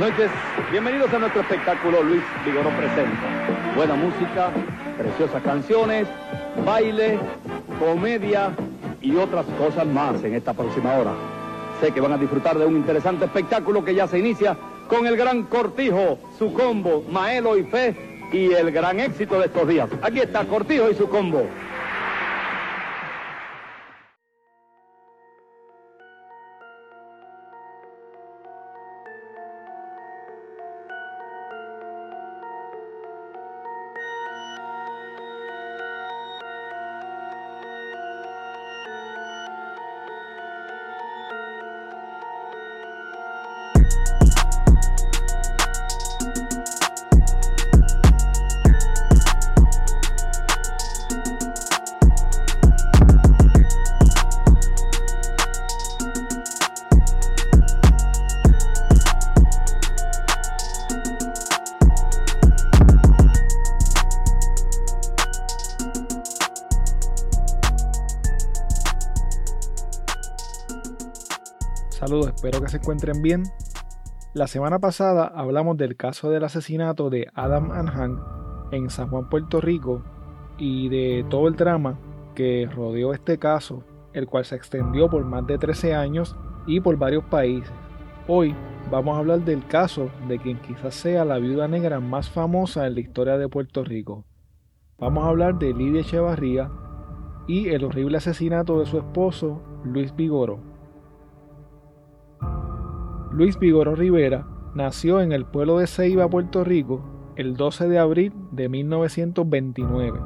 Noches, bienvenidos a nuestro espectáculo Luis Vigoró Presenta. Buena música, preciosas canciones, baile, comedia y otras cosas más en esta próxima hora. Sé que van a disfrutar de un interesante espectáculo que ya se inicia con el gran Cortijo, su combo, Maelo y Fe y el gran éxito de estos días. Aquí está Cortijo y su combo. Espero que se encuentren bien. La semana pasada hablamos del caso del asesinato de Adam and Hank en San Juan, Puerto Rico, y de todo el drama que rodeó este caso, el cual se extendió por más de 13 años y por varios países. Hoy vamos a hablar del caso de quien quizás sea la viuda negra más famosa en la historia de Puerto Rico. Vamos a hablar de Lidia Echevarría y el horrible asesinato de su esposo, Luis Vigoro. Luis Vigoró Rivera nació en el pueblo de Ceiba, Puerto Rico, el 12 de abril de 1929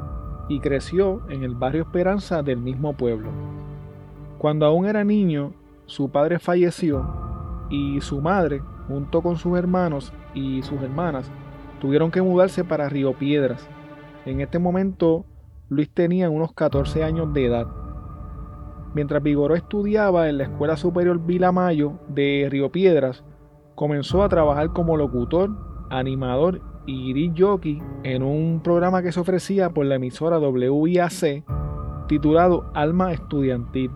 y creció en el barrio Esperanza del mismo pueblo. Cuando aún era niño, su padre falleció y su madre, junto con sus hermanos y sus hermanas, tuvieron que mudarse para Río Piedras. En este momento, Luis tenía unos 14 años de edad. Mientras Vigoró estudiaba en la Escuela Superior Vilamayo de Río Piedras, comenzó a trabajar como locutor, animador y jockey en un programa que se ofrecía por la emisora WIAC titulado Alma Estudiantil.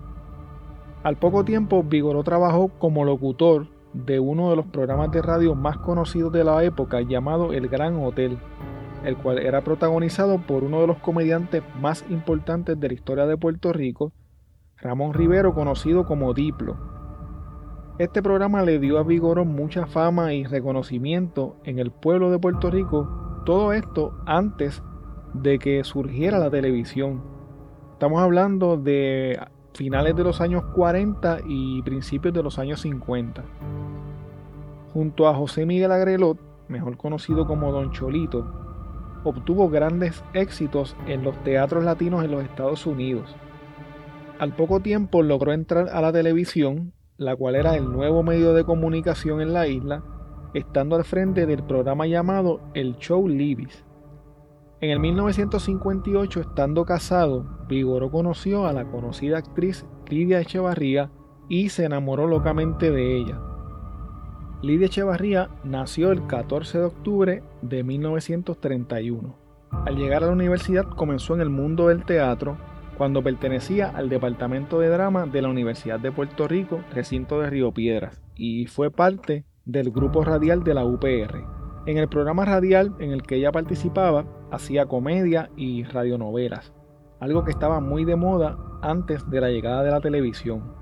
Al poco tiempo, Vigoró trabajó como locutor de uno de los programas de radio más conocidos de la época llamado El Gran Hotel, el cual era protagonizado por uno de los comediantes más importantes de la historia de Puerto Rico, Ramón Rivero, conocido como Diplo. Este programa le dio a Vigoró mucha fama y reconocimiento en el pueblo de Puerto Rico, todo esto antes de que surgiera la televisión. Estamos hablando de finales de los años 40 y principios de los años 50. Junto a José Miguel Agrelot, mejor conocido como Don Cholito, obtuvo grandes éxitos en los teatros latinos en los Estados Unidos. Al poco tiempo logró entrar a la televisión, la cual era el nuevo medio de comunicación en la isla, estando al frente del programa llamado El Show Libis. En el 1958, estando casado, Vigoró conoció a la conocida actriz Lidia Echevarría y se enamoró locamente de ella. Lidia Echevarría nació el 14 de octubre de 1931. Al llegar a la universidad comenzó en el mundo del teatro cuando pertenecía al Departamento de Drama de la Universidad de Puerto Rico, recinto de Río Piedras, y fue parte del grupo radial de la UPR. En el programa radial en el que ella participaba, hacía comedia y radionovelas, algo que estaba muy de moda antes de la llegada de la televisión.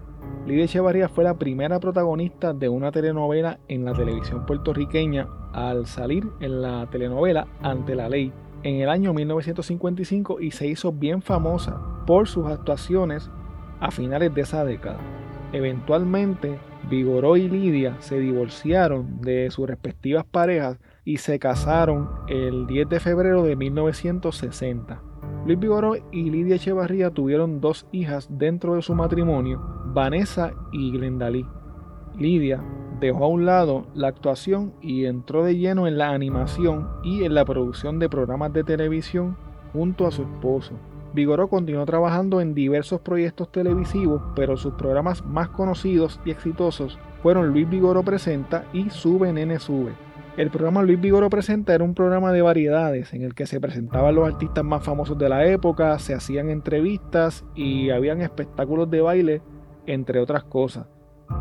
Lidia Echevarría fue la primera protagonista de una telenovela en la televisión puertorriqueña al salir en la telenovela Ante la Ley en el año 1955 y se hizo bien famosa por sus actuaciones a finales de esa década. Eventualmente, Vigoró y Lidia se divorciaron de sus respectivas parejas y se casaron el 10 de febrero de 1960. Luis Vigoró y Lidia Echevarría tuvieron dos hijas dentro de su matrimonio, Vanessa y Glendalí. Lidia dejó a un lado la actuación y entró de lleno en la animación y en la producción de programas de televisión junto a su esposo. Vigoró continuó trabajando en diversos proyectos televisivos, pero sus programas más conocidos y exitosos fueron Luis Vigoró Presenta y Sube Nene Sube. El programa Luis Vigoró Presenta era un programa de variedades en el que se presentaban los artistas más famosos de la época, se hacían entrevistas y habían espectáculos de baile, entre otras cosas.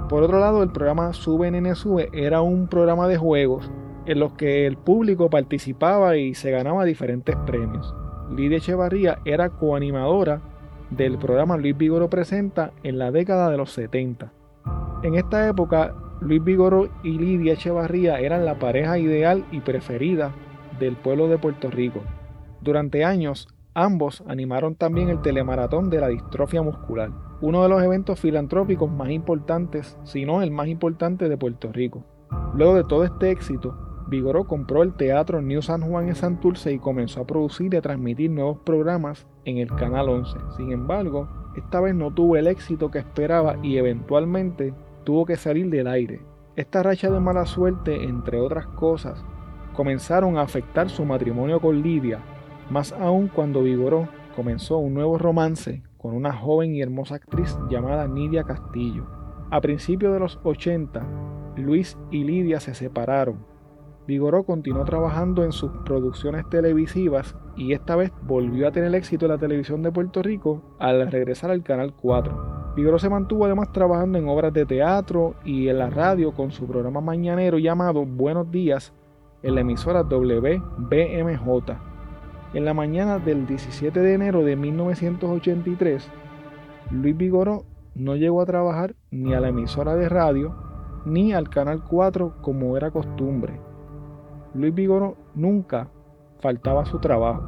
Por otro lado, el programa Sube Nene Sube era un programa de juegos en los que el público participaba y se ganaba diferentes premios. Lidia Echevarría era coanimadora del programa Luis Vigoro Presenta en la década de los 70. En esta época, Luis Vigoro y Lidia Echevarría eran la pareja ideal y preferida del pueblo de Puerto Rico. Durante años, ambos animaron también el telemaratón de la distrofia muscular, uno de los eventos filantrópicos más importantes, si no el más importante de Puerto Rico. Luego de todo este éxito, Vigoró compró el Teatro New San Juan en Santurce y comenzó a producir y a transmitir nuevos programas en el Canal 11. Sin embargo, esta vez no tuvo el éxito que esperaba y eventualmente tuvo que salir del aire. Esta racha de mala suerte, entre otras cosas, comenzaron a afectar su matrimonio con Lidia, más aún cuando Vigoró comenzó un nuevo romance con una joven y hermosa actriz llamada Nidia Castillo. A principios de los 80, Luis y Lidia se separaron Vigoró continuó trabajando en sus producciones televisivas y esta vez volvió a tener éxito en la televisión de Puerto Rico al regresar al Canal 4. Vigoró se mantuvo además trabajando en obras de teatro y en la radio con su programa mañanero llamado Buenos Días en la emisora WBMJ. En la mañana del 17 de enero de 1983, Luis Vigoró no llegó a trabajar ni a la emisora de radio ni al Canal 4 como era costumbre. Luis Vigoro nunca faltaba a su trabajo.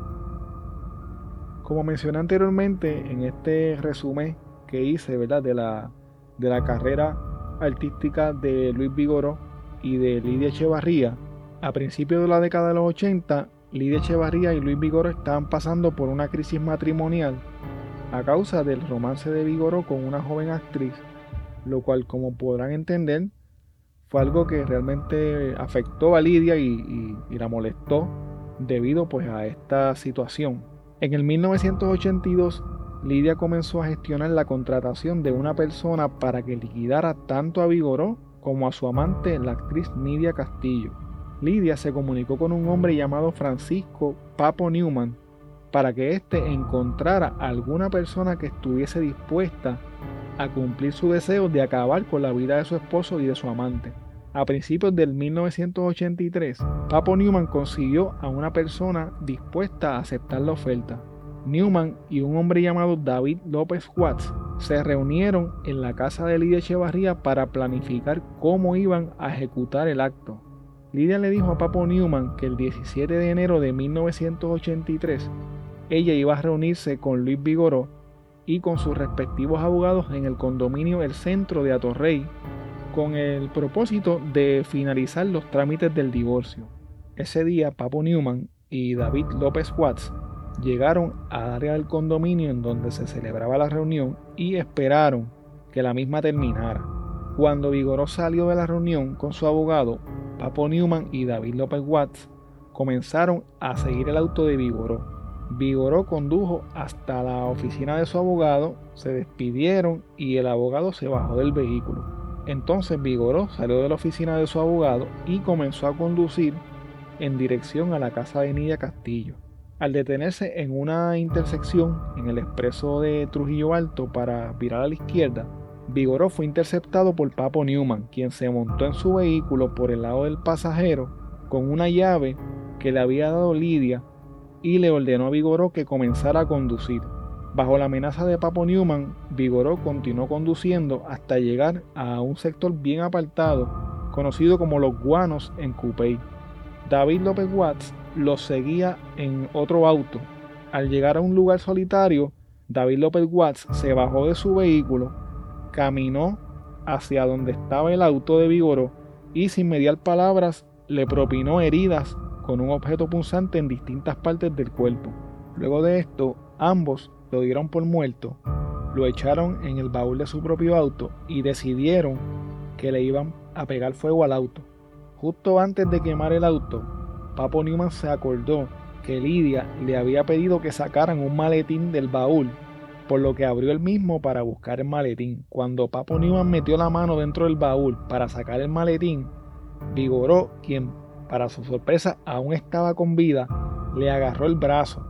Como mencioné anteriormente en este resumen que hice ¿verdad? De, la, de la carrera artística de Luis Vigoro y de Lidia Echevarría, a principios de la década de los 80, Lidia Echevarría y Luis Vigoro estaban pasando por una crisis matrimonial a causa del romance de Vigoro con una joven actriz, lo cual como podrán entender fue algo que realmente afectó a Lidia y, la molestó debido pues a esta situación. En el 1982, Lidia comenzó a gestionar la contratación de una persona para que liquidara tanto a Vigoró como a su amante, la actriz Nidia Castillo. Lidia se comunicó con un hombre llamado Francisco Papo Newman para que éste encontrara alguna persona que estuviese dispuesta a cumplir su deseo de acabar con la vida de su esposo y de su amante. A principios del 1983, Papo Newman consiguió a una persona dispuesta a aceptar la oferta. Newman y un hombre llamado David López Watts se reunieron en la casa de Lidia Echevarría para planificar cómo iban a ejecutar el acto. Lidia le dijo a Papo Newman que el 17 de enero de 1983 ella iba a reunirse con Luis Vigoró y con sus respectivos abogados en el condominio El Centro de Atorrey, con el propósito de finalizar los trámites del divorcio. Ese día, Papo Newman y David López Watts llegaron al área del condominio en donde se celebraba la reunión y esperaron que la misma terminara. Cuando Vigoró salió de la reunión con su abogado, Papo Newman y David López Watts comenzaron a seguir el auto de Vigoró Vigoró condujo hasta la oficina de su abogado, se despidieron y el abogado se bajó del vehículo. Entonces Vigoró salió de la oficina de su abogado y comenzó a conducir en dirección a la casa de Nidia Castillo. Al detenerse en una intersección en el expreso de Trujillo Alto para virar a la izquierda, Vigoró fue interceptado por Papo Newman, quien se montó en su vehículo por el lado del pasajero con una llave que le había dado Lidia y le ordenó a Vigoró que comenzara a conducir. Bajo la amenaza de Papo Newman, Vigoró continuó conduciendo hasta llegar a un sector bien apartado, conocido como Los Guanos en Coupey. David López Watts los seguía en otro auto. Al llegar a un lugar solitario, David López Watts se bajó de su vehículo, caminó hacia donde estaba el auto de Vigoró y sin mediar palabras le propinó heridas con un objeto punzante en distintas partes del cuerpo. Luego de esto, ambos lo dieron por muerto, lo echaron en el baúl de su propio auto y decidieron que le iban a pegar fuego al auto. Justo antes de quemar el auto, Papo Newman se acordó que Lidia le había pedido que sacaran un maletín del baúl, por lo que abrió el mismo para buscar el maletín. Cuando Papo Newman metió la mano dentro del baúl para sacar el maletín, Vigoró, quien para su sorpresa aún estaba con vida, le agarró el brazo.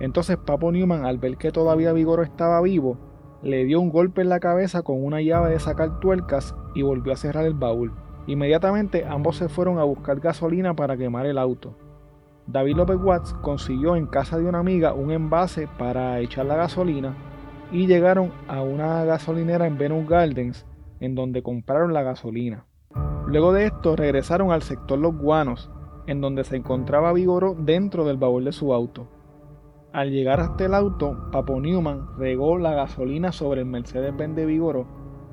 Entonces Papo Newman, al ver que todavía Vigoro estaba vivo, le dio un golpe en la cabeza con una llave de sacar tuercas y volvió a cerrar el baúl. Inmediatamente ambos se fueron a buscar gasolina para quemar el auto. David López Watts consiguió en casa de una amiga un envase para echar la gasolina y llegaron a una gasolinera en Venus Gardens en donde compraron la gasolina. Luego de esto regresaron al sector Los Guanos, en donde se encontraba Vigoro dentro del baúl de su auto. Al llegar hasta el auto, Papo Newman regó la gasolina sobre el Mercedes-Benz de Vigoro,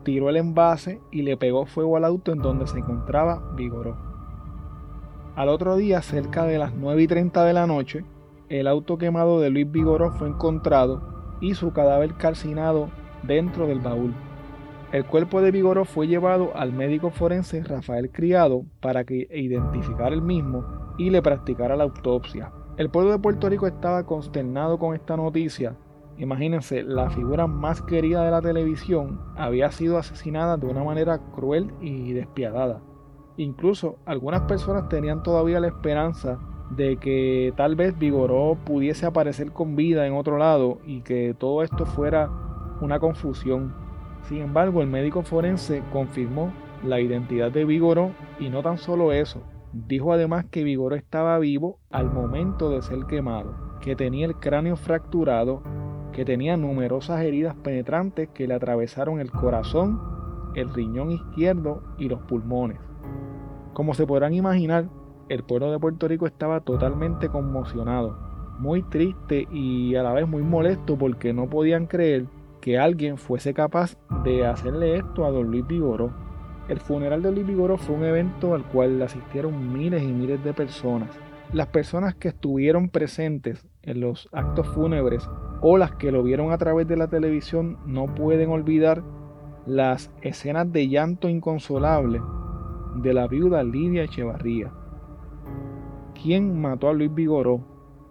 tiró el envase y le pegó fuego al auto en donde se encontraba Vigoro. Al otro día, cerca de las 9 y 30 de la noche, el auto quemado de Luis Vigoro fue encontrado y su cadáver calcinado dentro del baúl. El cuerpo de Vigoró fue llevado al médico forense Rafael Criado para que identificara el mismo y le practicara la autopsia. El pueblo de Puerto Rico estaba consternado con esta noticia. Imagínense, la figura más querida de la televisión había sido asesinada de una manera cruel y despiadada. Incluso algunas personas tenían todavía la esperanza de que tal vez Vigoró pudiese aparecer con vida en otro lado y que todo esto fuera una confusión. Sin embargo, el médico forense confirmó la identidad de Vigoró y no tan solo eso, dijo además que Vigoró estaba vivo al momento de ser quemado, que tenía el cráneo fracturado, que tenía numerosas heridas penetrantes que le atravesaron el corazón, el riñón izquierdo y los pulmones. Como se podrán imaginar, el pueblo de Puerto Rico estaba totalmente conmocionado, muy triste y a la vez muy molesto porque no podían creer que alguien fuese capaz de hacerle esto a don Luis Vigoró. El funeral de Luis Vigoró fue un evento al cual asistieron miles y miles de personas. Las personas que estuvieron presentes en los actos fúnebres o las que lo vieron a través de la televisión no pueden olvidar las escenas de llanto inconsolable de la viuda Lidia Echevarría. ¿Quién mató a Luis Vigoró?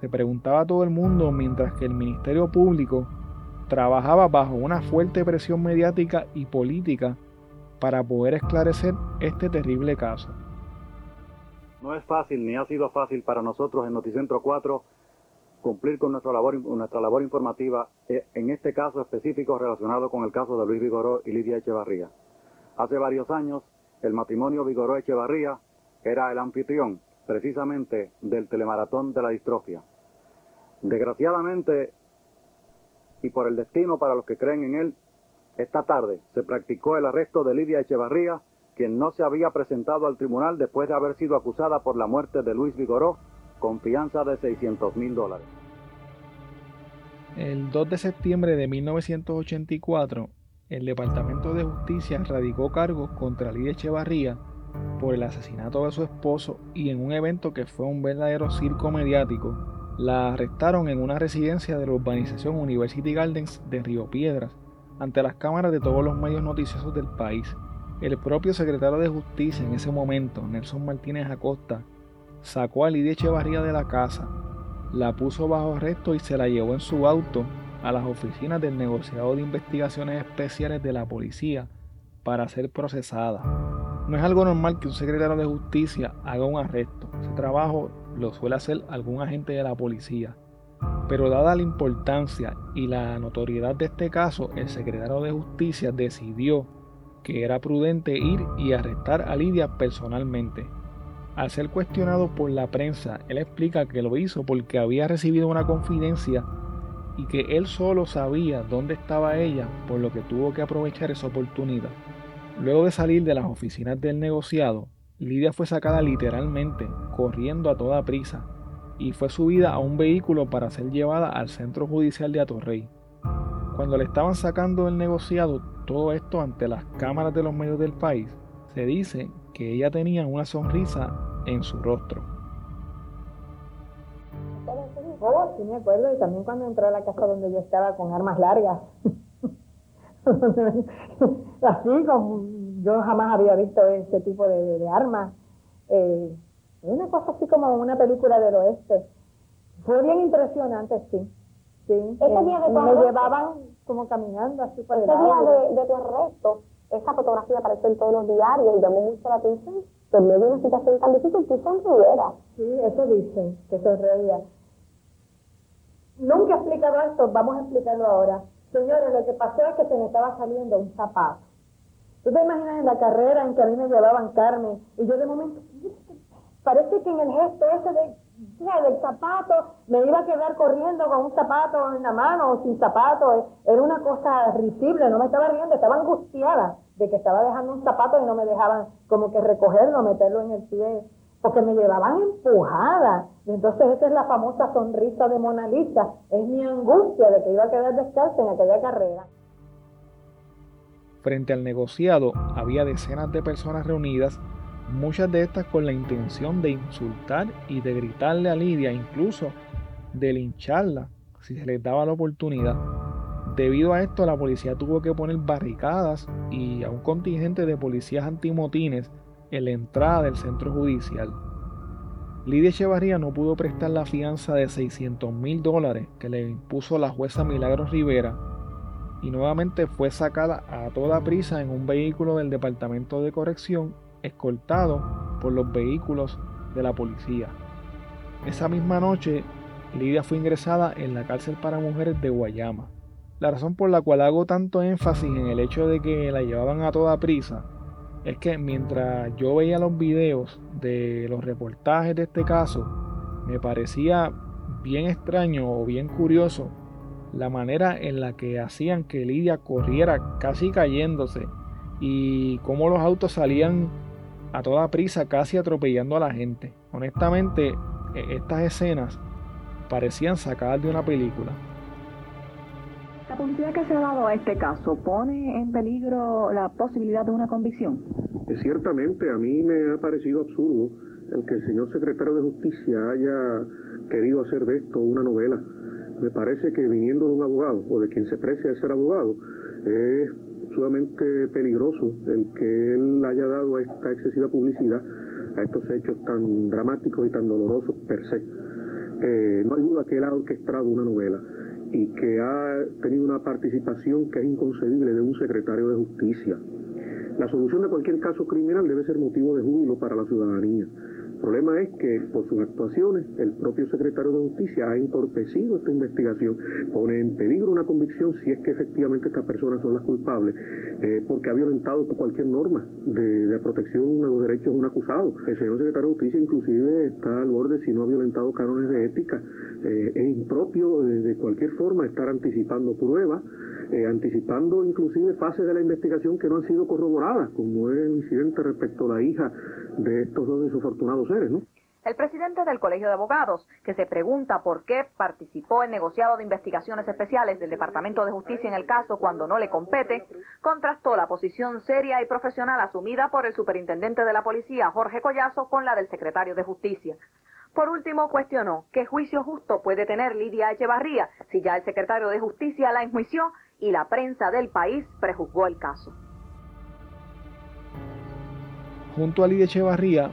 Se preguntaba todo el mundo mientras que el Ministerio Público trabajaba bajo una fuerte presión mediática y política para poder esclarecer este terrible caso. No es fácil ni ha sido fácil para nosotros en Noticentro 4 cumplir con nuestra labor, nuestra labor informativa, eh, en este caso específico relacionado con el caso de Luis Vigoró y Lidia Echevarría. Hace varios años, el matrimonio Vigoró Echevarría era el anfitrión precisamente del telemaratón de la distrofia. Desgraciadamente, y por el destino para los que creen en él, esta tarde se practicó el arresto de Lidia Echevarría, quien no se había presentado al tribunal después de haber sido acusada por la muerte de Luis Vigoró, con fianza de 600 mil dólares. El 2 de septiembre de 1984, el Departamento de Justicia radicó cargos contra Lidia Echevarría por el asesinato de su esposo y en un evento que fue un verdadero circo mediático, la arrestaron en una residencia de la urbanización University Gardens de Río Piedras, ante las cámaras de todos los medios noticiosos del país. El propio secretario de Justicia en ese momento, Nelson Martínez Acosta, sacó a Lidia Echevarría de la casa, la puso bajo arresto y se la llevó en su auto a las oficinas del negociado de investigaciones especiales de la policía para ser procesada. No es algo normal que un secretario de justicia haga un arresto. Ese trabajo lo suele hacer algún agente de la policía. Pero dada la importancia y la notoriedad de este caso, el secretario de justicia decidió que era prudente ir y arrestar a Lidia personalmente. Al ser cuestionado por la prensa, él explica que lo hizo porque había recibido una confidencia y que él solo sabía dónde estaba ella, por lo que tuvo que aprovechar esa oportunidad. Luego de salir de las oficinas del negociado, Lidia fue sacada literalmente, corriendo a toda prisa, y fue subida a un vehículo para ser llevada al centro judicial de Atorrey. Cuando le estaban sacando del negociado todo esto ante las cámaras de los medios del país, se dice que ella tenía una sonrisa en su rostro. Sí me acuerdo, y también cuando entró a la casa donde yo estaba con armas largas. así como yo jamás había visto ese tipo de, armas. Eh, una cosa así como una película del oeste. Fue bien impresionante, sí. sí. Ese día de me llevaban como caminando así por el Ese día de, de, tu arresto, esa fotografía apareció en todos los diarios y llamó mucho la atención. Pero en medio de una situación tan difícil, tú sonrieras. Sí, eso dicen, que sonreía. Nunca he explicado esto, vamos a explicarlo ahora. Señores, lo que pasó es que se me estaba saliendo un zapato. ¿Tú te imaginas en la carrera en que a mí me llevaban Carmen y yo de momento, parece que en el gesto ese de, del zapato me iba a quedar corriendo con un zapato en la mano o sin zapato? Era una cosa risible, no me estaba riendo, estaba angustiada de que estaba dejando un zapato y no me dejaban como que recogerlo, meterlo en el pie porque me llevaban empujada. Y entonces esa es la famosa sonrisa de Mona Lisa. Es mi angustia de que iba a quedar descalza en aquella carrera. Frente al negociado había decenas de personas reunidas, muchas de estas con la intención de insultar y de gritarle a Lidia, incluso de lincharla si se les daba la oportunidad. Debido a esto, la policía tuvo que poner barricadas y a un contingente de policías antimotines en la entrada del centro judicial. Lidia Echevarría no pudo prestar la fianza de 600 mil dólares que le impuso la jueza Milagros Rivera y nuevamente fue sacada a toda prisa en un vehículo del Departamento de Corrección escoltado por los vehículos de la policía. Esa misma noche, Lidia fue ingresada en la cárcel para mujeres de Guayama. La razón por la cual hago tanto énfasis en el hecho de que la llevaban a toda prisa es que mientras yo veía los videos de los reportajes de este caso, me parecía bien extraño o bien curioso la manera en la que hacían que Lidia corriera casi cayéndose y cómo los autos salían a toda prisa casi atropellando a la gente. Honestamente, e-, estas escenas parecían sacadas de una película. ¿La publicidad que se ha dado a este caso pone en peligro la posibilidad de una convicción? Eh, ciertamente, a mí me ha parecido absurdo el que el señor secretario de Justicia haya querido hacer de esto una novela. Me parece que viniendo de un abogado o de quien se precia de ser abogado, es sumamente peligroso el que él haya dado esta excesiva publicidad a estos hechos tan dramáticos y tan dolorosos per se. Eh, no hay duda que él ha orquestado una novela y que ha tenido una participación que es inconcebible de un secretario de justicia. La solución de cualquier caso criminal debe ser motivo de júbilo para la ciudadanía. El problema es que por sus actuaciones el propio secretario de Justicia ha entorpecido esta investigación, pone en peligro una convicción si es que efectivamente estas personas son las culpables, eh, porque ha violentado cualquier norma de, protección a los derechos de un acusado. El señor secretario de Justicia inclusive está al borde si no ha violentado cánones de ética. Eh, es impropio de, cualquier forma estar anticipando pruebas, eh, anticipando inclusive fases de la investigación que no han sido corroboradas, como es el incidente respecto a la hija de estos dos desafortunados el presidente del Colegio de Abogados, que se pregunta por qué participó en negociado de investigaciones especiales del Departamento de Justicia en el caso cuando no le compete, contrastó la posición seria y profesional asumida por el superintendente de la policía, Jorge Collazo, con la del secretario de Justicia. Por último, cuestionó qué juicio justo puede tener Lidia Echevarría si ya el secretario de Justicia la enjuició y la prensa del país prejuzgó el caso. Junto a Lidia Echevarría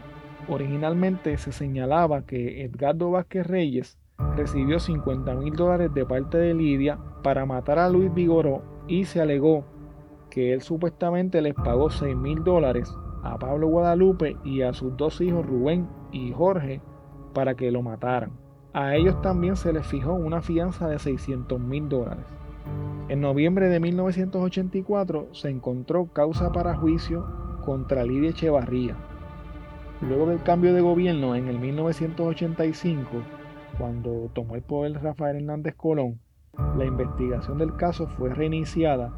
Originalmente se señalaba que Edgardo Vázquez Reyes recibió 50 mil dólares de parte de Lidia para matar a Luis Vigoró y se alegó que él supuestamente les pagó 6 mil dólares a Pablo Guadalupe y a sus dos hijos Rubén y Jorge para que lo mataran. A ellos también se les fijó una fianza de 600 mil dólares. En noviembre de 1984 se encontró causa para juicio contra Lidia Echevarría, Luego del cambio de gobierno en el 1985, cuando tomó el poder Rafael Hernández Colón, la investigación del caso fue reiniciada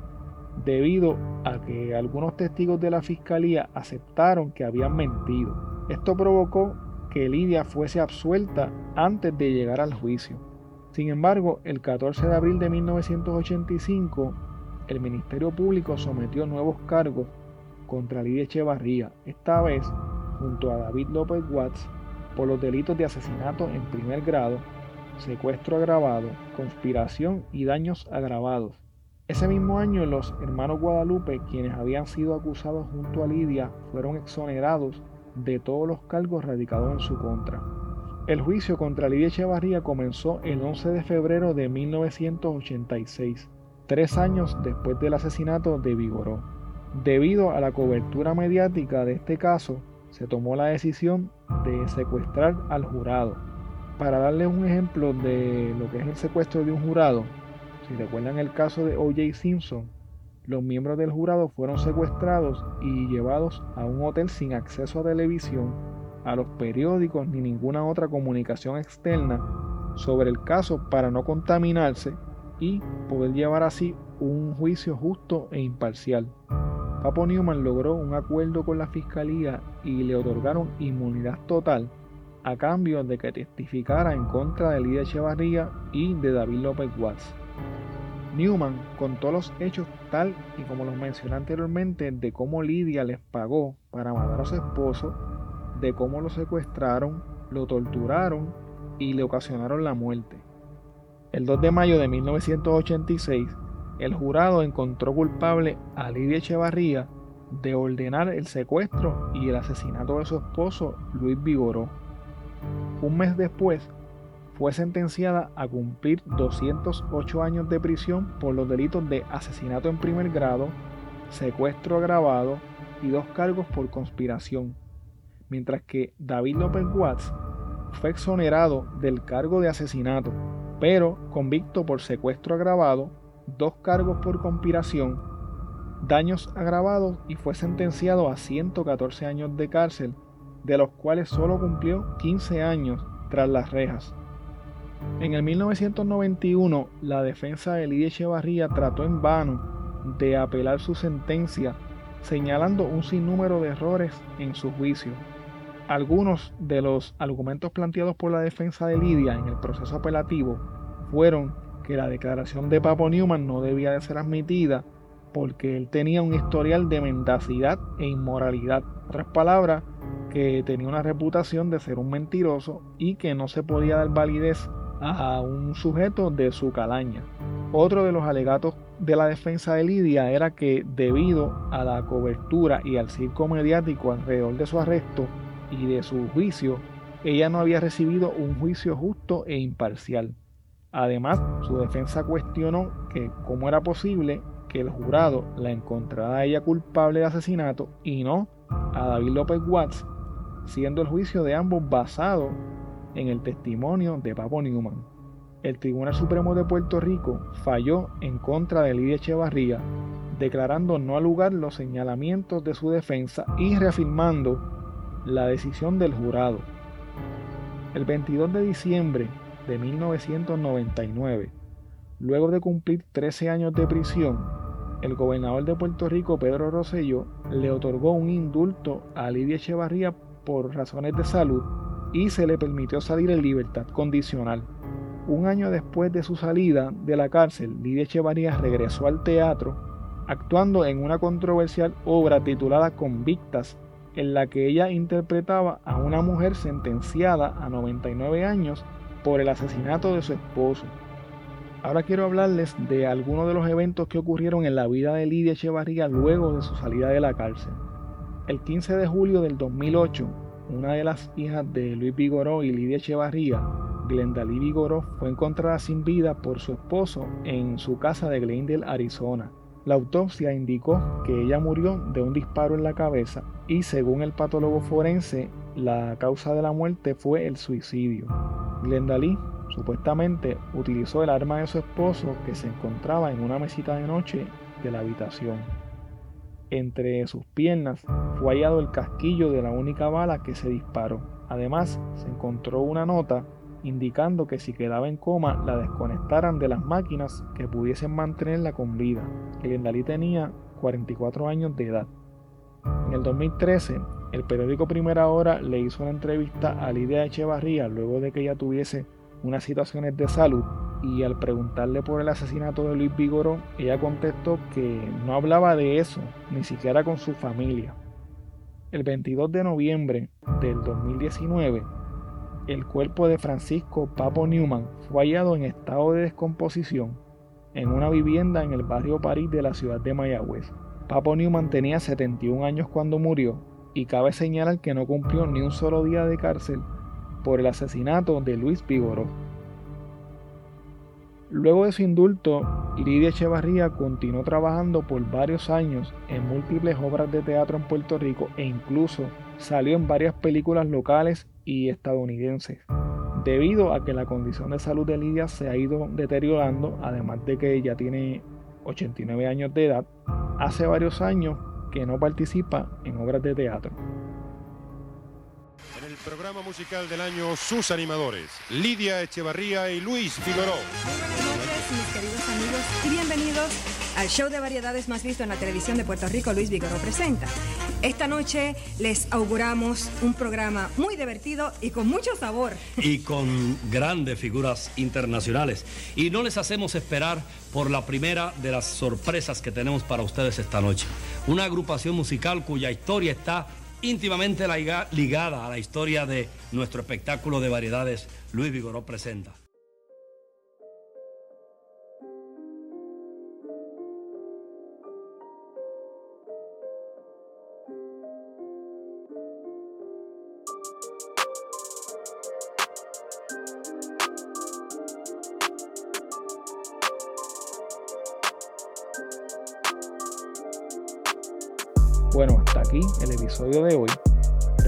debido a que algunos testigos de la fiscalía aceptaron que habían mentido. Esto provocó que Lidia fuese absuelta antes de llegar al juicio. Sin embargo, el 14 de abril de 1985, el Ministerio Público sometió nuevos cargos contra Lidia Echevarría, esta vez junto a David López Watts por los delitos de asesinato en primer grado, secuestro agravado, conspiración y daños agravados. Ese mismo año los hermanos Guadalupe, quienes habían sido acusados junto a Lidia, fueron exonerados de todos los cargos radicados en su contra. El juicio contra Lidia Echevarría comenzó el 11 de febrero de 1986, tres años después del asesinato de Vigoró. Debido a la cobertura mediática de este caso, se tomó la decisión de secuestrar al jurado. Para darles un ejemplo de lo que es el secuestro de un jurado, si recuerdan el caso de O.J. Simpson, los miembros del jurado fueron secuestrados y llevados a un hotel sin acceso a televisión, a los periódicos ni ninguna otra comunicación externa sobre el caso para no contaminarse y poder llevar así un juicio justo e imparcial. Papo Newman logró un acuerdo con la fiscalía y le otorgaron inmunidad total a cambio de que testificara en contra de Lidia Echevarría y de David López Watts. Newman contó los hechos tal y como los mencioné anteriormente de cómo Lidia les pagó para matar a su esposo, de cómo lo secuestraron, lo torturaron y le ocasionaron la muerte. El 2 de mayo de 1986, el jurado encontró culpable a Lidia Echevarría de ordenar el secuestro y el asesinato de su esposo Luis Vigoró. Un mes después, fue sentenciada a cumplir 208 años de prisión por los delitos de asesinato en primer grado, secuestro agravado y dos cargos por conspiración, mientras que David López Watts fue exonerado del cargo de asesinato, pero convicto por secuestro agravado, dos cargos por conspiración, daños agravados y fue sentenciado a 114 años de cárcel, de los cuales solo cumplió 15 años tras las rejas. En el 1991, la defensa de Lidia Echevarría trató en vano de apelar su sentencia, señalando un sinnúmero de errores en su juicio. Algunos de los argumentos planteados por la defensa de Lidia en el proceso apelativo fueron que la declaración de Papo Newman no debía de ser admitida porque él tenía un historial de mendacidad e inmoralidad. Otras palabras, que tenía una reputación de ser un mentiroso y que no se podía dar validez a un sujeto de su calaña. Otro de los alegatos de la defensa de Lidia era que debido a la cobertura y al circo mediático alrededor de su arresto y de su juicio, ella no había recibido un juicio justo e imparcial. Además, su defensa cuestionó que cómo era posible que el jurado la encontrara ella culpable de asesinato y no a David López Watts, siendo el juicio de ambos basado en el testimonio de Papo Newman. El Tribunal Supremo de Puerto Rico falló en contra de Lidia Echevarría, declarando no al lugar los señalamientos de su defensa y reafirmando la decisión del jurado. El 22 de diciembre de 1999, luego de cumplir 13 años de prisión, el gobernador de Puerto Rico, Pedro Rosselló, le otorgó un indulto a Lidia Echevarría por razones de salud y se le permitió salir en libertad condicional. Un año después de su salida de la cárcel, Lidia Echevarría regresó al teatro, actuando en una controversial obra titulada Convictas, en la que ella interpretaba a una mujer sentenciada a 99 años por el asesinato de su esposo. Ahora quiero hablarles de algunos de los eventos que ocurrieron en la vida de Lidia Echevarría luego de su salida de la cárcel. El 15 de julio del 2008, una de las hijas de Luis Vigoró y Lidia Echevarría, Glendalí Vigoró, fue encontrada sin vida por su esposo en su casa de Glendale, Arizona. La autopsia indicó que ella murió de un disparo en la cabeza y según el patólogo forense, la causa de la muerte fue el suicidio. Glendalí supuestamente utilizó el arma de su esposo que se encontraba en una mesita de noche de la habitación. Entre sus piernas fue hallado el casquillo de la única bala que se disparó. Además, se encontró una nota indicando que si quedaba en coma la desconectaran de las máquinas que pudiesen mantenerla con vida. Glendalí tenía 44 años de edad. En el 2013, el periódico Primera Hora le hizo una entrevista a Lidia Echevarría luego de que ella tuviese unas situaciones de salud y al preguntarle por el asesinato de Luis Vigoró, ella contestó que no hablaba de eso, ni siquiera con su familia. El 22 de noviembre del 2019, el cuerpo de Francisco Papo Newman fue hallado en estado de descomposición en una vivienda en el barrio París de la ciudad de Mayagüez. Papo Newman tenía 71 años cuando murió y cabe señalar que no cumplió ni un solo día de cárcel por el asesinato de Luis Vigoró. Luego de su indulto, Lidia Echevarría continuó trabajando por varios años en múltiples obras de teatro en Puerto Rico e incluso salió en varias películas locales y estadounidenses. debido a que la condición de salud de Lidia se ha ido deteriorando, además de que ella tiene 89 años de edad, hace varios años que no participa en obras de teatro. En el programa musical del año, sus animadores, Lidia Echevarría y Luis Figueroa. Muy buenas noches, mis queridos amigos, y bienvenidos al show de variedades más visto en la televisión de Puerto Rico, Luis Vigoró presenta. Esta noche les auguramos un programa muy divertido y con mucho sabor. Y con grandes figuras internacionales. Y no les hacemos esperar por la primera de las sorpresas que tenemos para ustedes esta noche. Una agrupación musical cuya historia está íntimamente ligada a la historia de nuestro espectáculo de variedades Luis Vigoró presenta.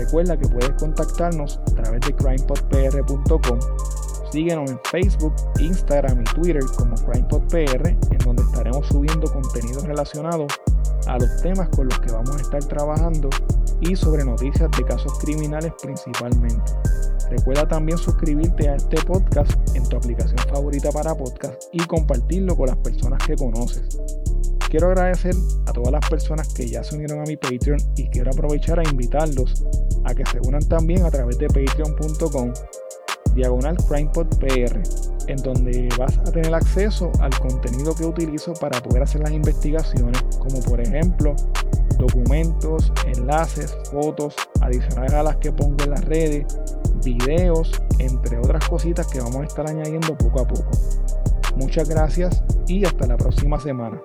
Recuerda que puedes contactarnos a través de crimepodpr.com. Síguenos en Facebook, Instagram y Twitter como CrimePodPR, en donde estaremos subiendo contenido relacionado a los temas con los que vamos a estar trabajando y sobre noticias de casos criminales principalmente. Recuerda también suscribirte a este podcast en tu aplicación favorita para podcast y compartirlo con las personas que conoces. Quiero agradecer a todas las personas que ya se unieron a mi Patreon y quiero aprovechar a invitarlos a que se unan también a través de patreon.com diagonal CrimePodPR, en donde vas a tener acceso al contenido que utilizo para poder hacer las investigaciones, como por ejemplo documentos, enlaces, fotos adicionales a las que pongo en las redes, videos, entre otras cositas que vamos a estar añadiendo poco a poco. Muchas gracias y hasta la próxima semana.